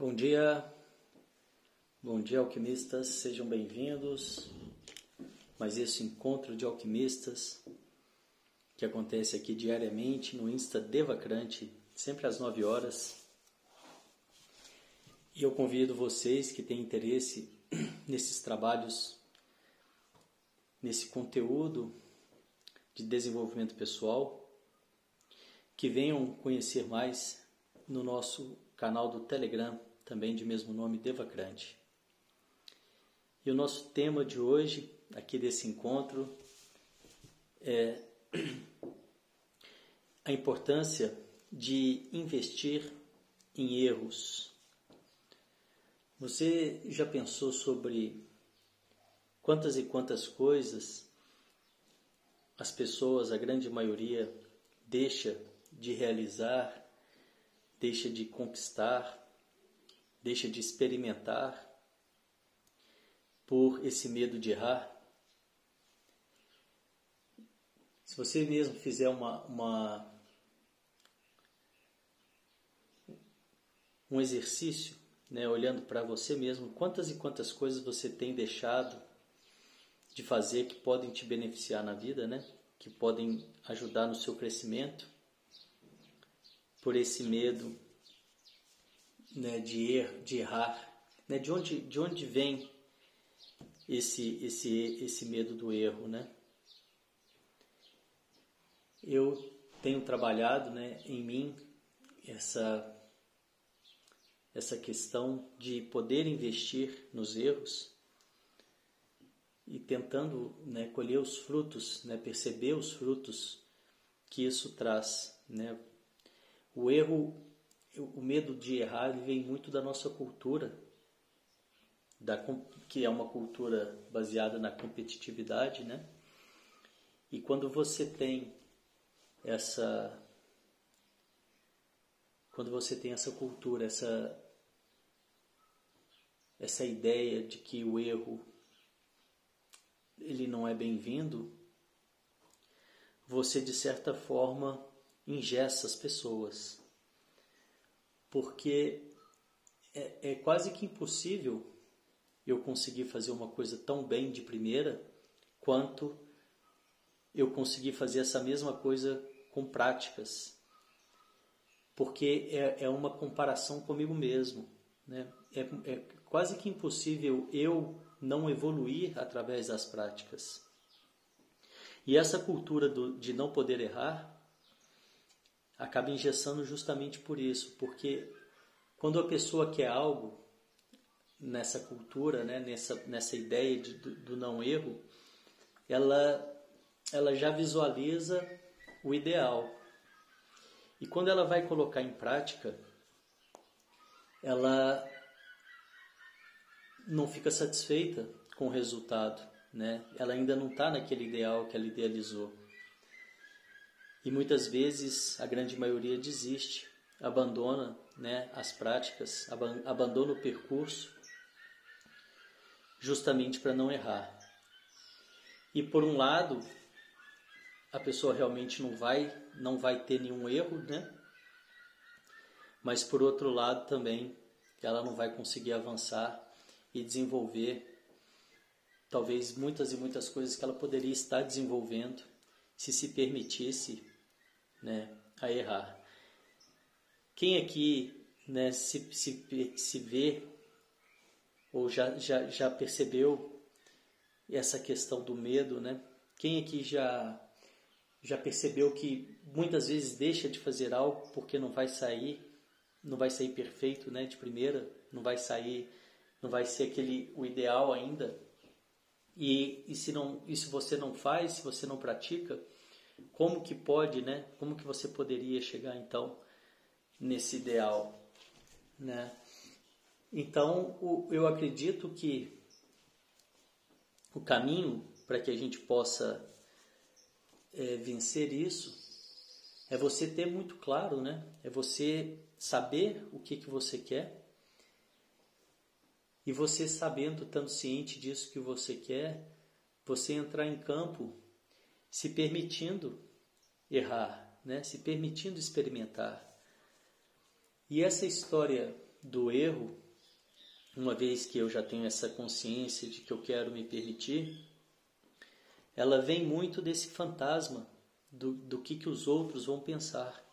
Bom dia, bom dia alquimistas, sejam bem-vindos. Mas esse encontro de alquimistas que acontece aqui diariamente no Insta Devacrante, sempre às 9 horas. E eu convido vocês que têm interesse nesses trabalhos, nesse conteúdo de desenvolvimento pessoal, que venham conhecer mais no nosso canal do Telegram, também de mesmo nome Devacrante. E o nosso tema de hoje, aqui desse encontro, é a importância de investir em erros. Você já pensou sobre quantas e quantas coisas as pessoas, a grande maioria, deixa de realizar, deixa de conquistar, deixa de experimentar por esse medo de errar? Se você mesmo fizer uma, uma um exercício, né, olhando para você mesmo, quantas e quantas coisas você tem deixado de fazer que podem te beneficiar na vida, né? Que podem ajudar no seu crescimento por esse medo né, de, er, de errar, né? De onde de onde vem esse esse esse medo do erro, né? eu tenho trabalhado né, em mim essa, essa questão de poder investir nos erros e tentando né, colher os frutos, né, perceber os frutos que isso traz. Né? O erro, o medo de errar vem muito da nossa cultura, da, que é uma cultura baseada na competitividade, né? E quando você tem essa quando você tem essa cultura, essa essa ideia de que o erro ele não é bem-vindo, você de certa forma ingessa as pessoas. Porque é, é quase que impossível eu conseguir fazer uma coisa tão bem de primeira quanto eu conseguir fazer essa mesma coisa com práticas, porque é, é uma comparação comigo mesmo. Né? É, é quase que impossível eu não evoluir através das práticas. E essa cultura do, de não poder errar acaba engessando justamente por isso, porque quando a pessoa quer algo nessa cultura, né, nessa, nessa ideia de, do, do não erro, ela, ela já visualiza o ideal. E quando ela vai colocar em prática, ela não fica satisfeita com o resultado, né? Ela ainda não está naquele ideal que ela idealizou. E muitas vezes a grande maioria desiste, abandona, né, as práticas, abandona o percurso, justamente para não errar. E por um lado, a pessoa realmente não vai, não vai ter nenhum erro, né? Mas por outro lado também ela não vai conseguir avançar e desenvolver talvez muitas e muitas coisas que ela poderia estar desenvolvendo se se permitisse, né, a errar. Quem aqui, né, se, se, se vê ou já, já, já percebeu essa questão do medo, né? Quem aqui já já percebeu que muitas vezes deixa de fazer algo porque não vai sair, não vai sair perfeito, né, de primeira, não vai sair, não vai ser aquele o ideal ainda. E, e se não, e se você não faz, se você não pratica, como que pode, né? Como que você poderia chegar então nesse ideal, né? Então, eu acredito que o caminho para que a gente possa é, vencer isso é você ter muito claro, né? É você saber o que, que você quer e você sabendo, estando ciente disso que você quer, você entrar em campo se permitindo errar, né? Se permitindo experimentar. E essa história do erro, uma vez que eu já tenho essa consciência de que eu quero me permitir, ela vem muito desse fantasma do, do que, que os outros vão pensar.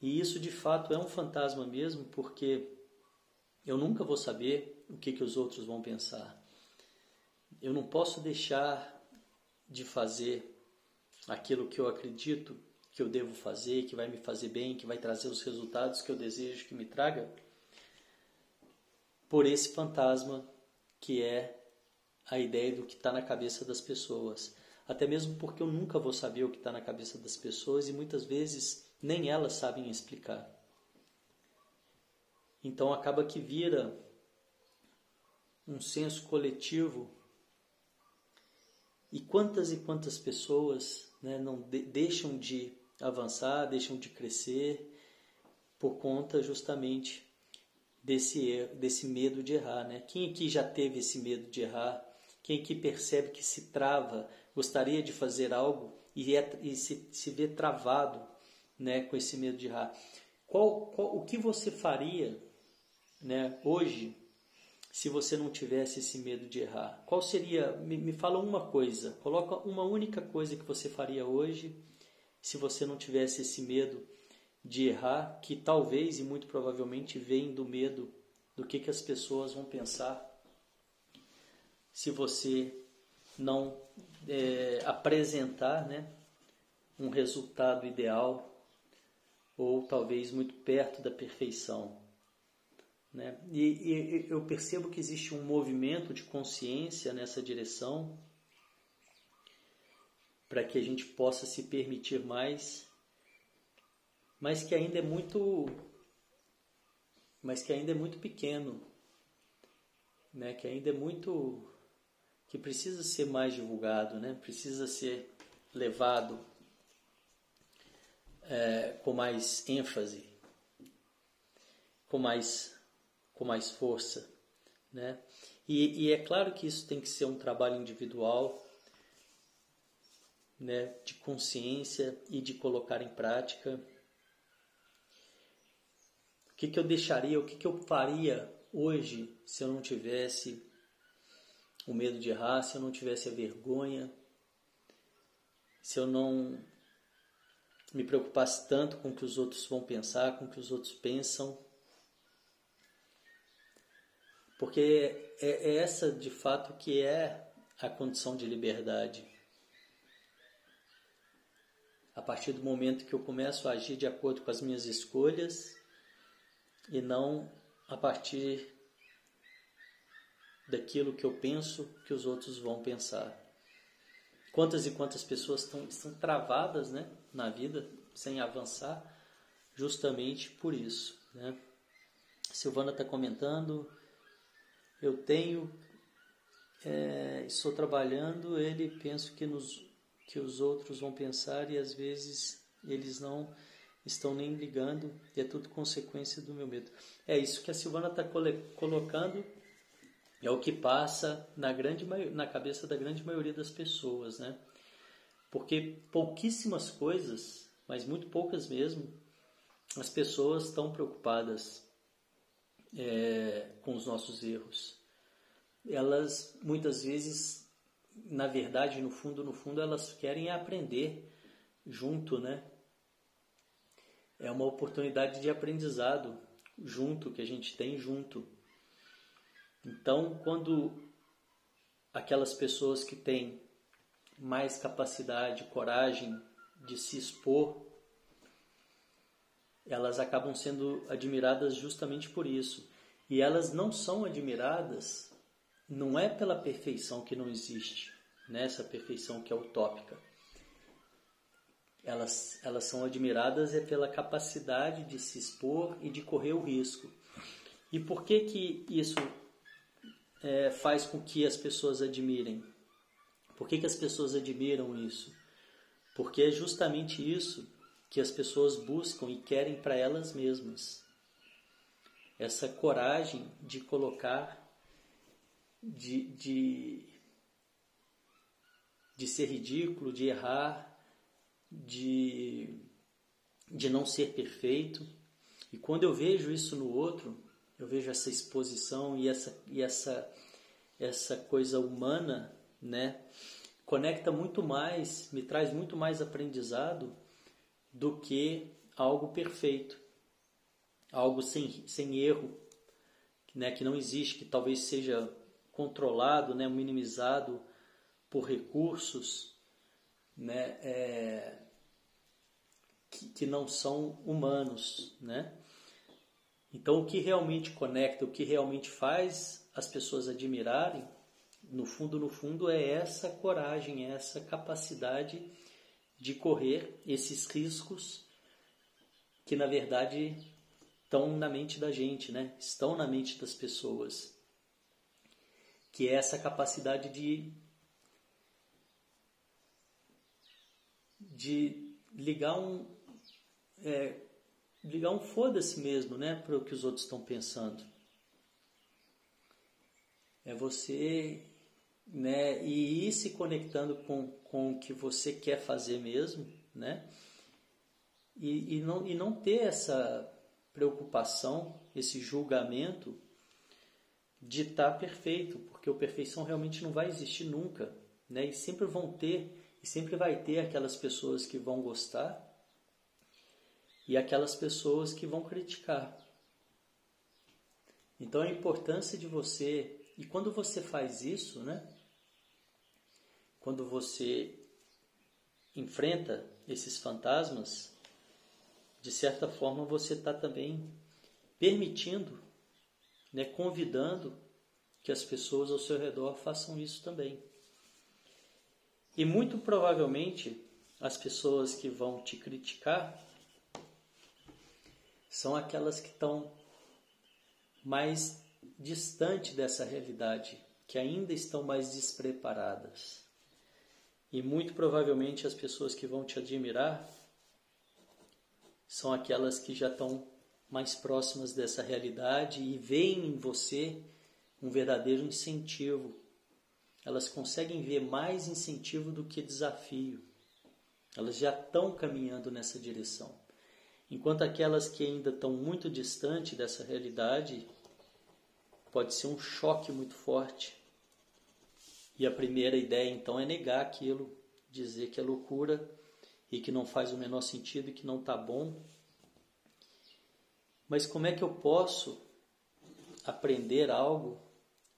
E isso de fato é um fantasma mesmo, porque eu nunca vou saber o que, que os outros vão pensar. Eu não posso deixar de fazer aquilo que eu acredito que eu devo fazer, que vai me fazer bem, que vai trazer os resultados que eu desejo que me traga, por esse fantasma que é a ideia do que está na cabeça das pessoas. Até mesmo porque eu nunca vou saber o que está na cabeça das pessoas e muitas vezes nem elas sabem explicar. Então acaba que vira um senso coletivo. E quantas e quantas pessoas né, não de deixam de avançar, deixam de crescer por conta justamente desse, desse medo de errar. Né? Quem aqui já teve esse medo de errar? Quem aqui percebe que se trava, gostaria de fazer algo e, é, e se, se vê travado né, com esse medo de errar? Qual, qual, o que você faria né, hoje se você não tivesse esse medo de errar? Qual seria? Me, me fala uma coisa. Coloca uma única coisa que você faria hoje se você não tivesse esse medo de errar, que talvez e muito provavelmente vem do medo do que, que as pessoas vão pensar se você não é, apresentar né, um resultado ideal ou talvez muito perto da perfeição. Né? E, e eu percebo que existe um movimento de consciência nessa direção para que a gente possa se permitir mais, mas que ainda é muito mas que ainda é muito pequeno, né? Que ainda é muito que precisa ser mais divulgado, né? Precisa ser levado é, com mais ênfase, com mais com mais força, né? E, e é claro que isso tem que ser um trabalho individual, né, de consciência e de colocar em prática. O que, que eu deixaria, o que, que eu faria hoje se eu não tivesse o medo de errar, se eu não tivesse a vergonha, se eu não me preocupasse tanto com o que os outros vão pensar, com o que os outros pensam. Porque é, é essa de fato que é a condição de liberdade a partir do momento que eu começo a agir de acordo com as minhas escolhas e não a partir daquilo que eu penso que os outros vão pensar. Quantas e quantas pessoas estão, estão travadas né, na vida sem avançar justamente por isso. Né? Silvana está comentando, eu tenho, é, estou trabalhando, ele penso que nos que os outros vão pensar e às vezes eles não estão nem ligando e é tudo consequência do meu medo. É isso que a Silvana está colocando, é o que passa na, grande, na cabeça da grande maioria das pessoas, né? Porque pouquíssimas coisas, mas muito poucas mesmo, as pessoas estão preocupadas é, com os nossos erros. Elas muitas vezes na verdade, no fundo, no fundo, elas querem aprender junto, né? É uma oportunidade de aprendizado junto que a gente tem junto. Então, quando aquelas pessoas que têm mais capacidade, coragem de se expor, elas acabam sendo admiradas justamente por isso. E elas não são admiradas não é pela perfeição que não existe, nessa né? perfeição que é utópica. Elas, elas são admiradas é pela capacidade de se expor e de correr o risco. E por que que isso é, faz com que as pessoas admirem? Por que, que as pessoas admiram isso? Porque é justamente isso que as pessoas buscam e querem para elas mesmas. Essa coragem de colocar de, de, de ser ridículo, de errar, de, de não ser perfeito. E quando eu vejo isso no outro, eu vejo essa exposição e essa, e essa, essa coisa humana, né? Conecta muito mais, me traz muito mais aprendizado do que algo perfeito, algo sem, sem erro, né? que não existe, que talvez seja controlado, né? minimizado por recursos, né? É, que, que não são humanos, né? Então, o que realmente conecta, o que realmente faz as pessoas admirarem, no fundo, no fundo, é essa coragem, essa capacidade de correr esses riscos que, na verdade, estão na mente da gente, né? Estão na mente das pessoas. Que é essa capacidade de de ligar um, é, ligar um foda-se mesmo, né, para o que os outros estão pensando. É você, né, e ir se conectando com, com o que você quer fazer mesmo, né, e, e, não, e não ter essa preocupação, esse julgamento de estar tá perfeito, porque a perfeição realmente não vai existir nunca, né, e sempre vão ter, e sempre vai ter aquelas pessoas que vão gostar e aquelas pessoas que vão criticar. Então a importância de você, e quando você faz isso, né? Quando você enfrenta esses fantasmas, de certa forma você está também permitindo, né, convidando que as pessoas ao seu redor façam isso também. E muito provavelmente as pessoas que vão te criticar são aquelas que estão mais distante dessa realidade, que ainda estão mais despreparadas. E muito provavelmente as pessoas que vão te admirar são aquelas que já estão mais próximas dessa realidade e veem em você um verdadeiro incentivo. Elas conseguem ver mais incentivo do que desafio. Elas já estão caminhando nessa direção. Enquanto aquelas que ainda estão muito distante dessa realidade, pode ser um choque muito forte. E a primeira ideia então é negar aquilo, dizer que é loucura e que não faz o menor sentido e que não está bom. Mas como é que eu posso aprender algo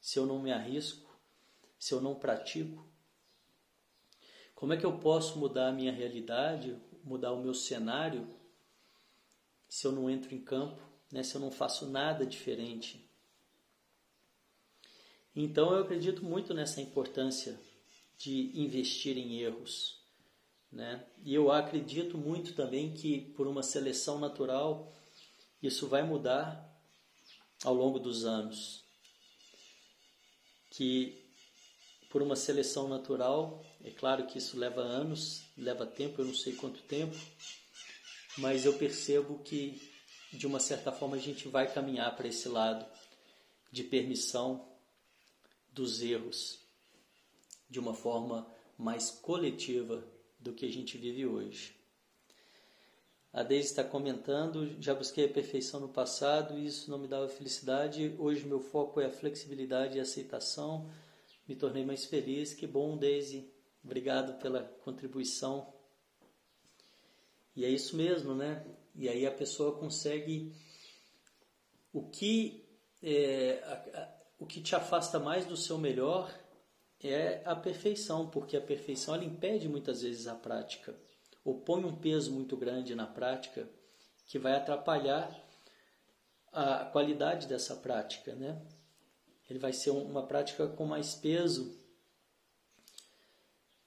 se eu não me arrisco, se eu não pratico? Como é que eu posso mudar a minha realidade, mudar o meu cenário se eu não entro em campo, né, se eu não faço nada diferente. Então eu acredito muito nessa importância de investir em erros. Né? E eu acredito muito também que por uma seleção natural isso vai mudar ao longo dos anos. Que por uma seleção natural, é claro que isso leva anos, leva tempo, eu não sei quanto tempo, mas eu percebo que de uma certa forma a gente vai caminhar para esse lado de permissão dos erros de uma forma mais coletiva do que a gente vive hoje. A Deise está comentando: já busquei a perfeição no passado e isso não me dava felicidade. Hoje meu foco é a flexibilidade e a aceitação. Me tornei mais feliz. Que bom, Deise. Obrigado pela contribuição e é isso mesmo, né? E aí a pessoa consegue o que é, o que te afasta mais do seu melhor é a perfeição, porque a perfeição ela impede muitas vezes a prática, ou põe um peso muito grande na prática que vai atrapalhar a qualidade dessa prática, né? Ele vai ser uma prática com mais peso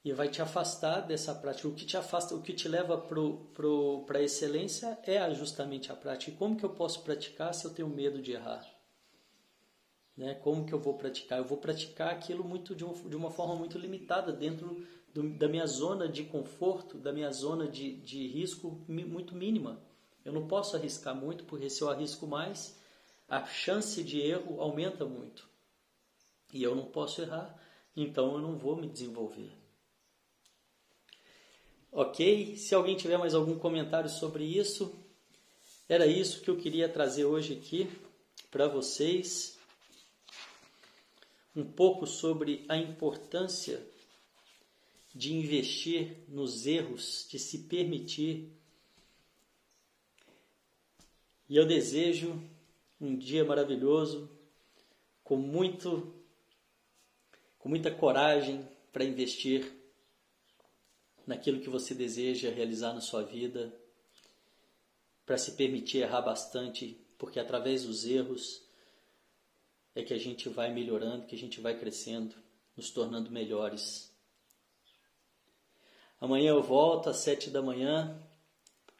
e vai te afastar dessa prática. O que te afasta, o que te leva para a excelência é justamente a prática. E como que eu posso praticar se eu tenho medo de errar? Né? Como que eu vou praticar? Eu vou praticar aquilo muito de, um, de uma forma muito limitada, dentro do, da minha zona de conforto, da minha zona de, de risco muito mínima. Eu não posso arriscar muito, porque se eu arrisco mais, a chance de erro aumenta muito. E eu não posso errar, então eu não vou me desenvolver. Ok? Se alguém tiver mais algum comentário sobre isso, Era isso que eu queria trazer hoje aqui para vocês. Um pouco sobre a importância de investir nos erros, de se permitir. E eu desejo um dia maravilhoso, com muito com muita coragem para investir naquilo que você deseja realizar na sua vida, para se permitir errar bastante, porque através dos erros é que a gente vai melhorando, que a gente vai crescendo, nos tornando melhores. Amanhã eu volto às sete da manhã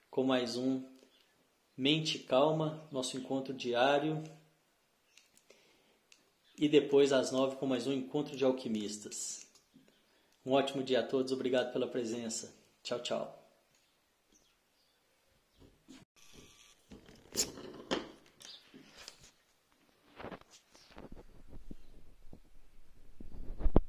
com mais um Mente Calma, nosso encontro diário. E depois às nove com mais um encontro de alquimistas. Um ótimo dia a todos, obrigado pela presença. Tchau, tchau.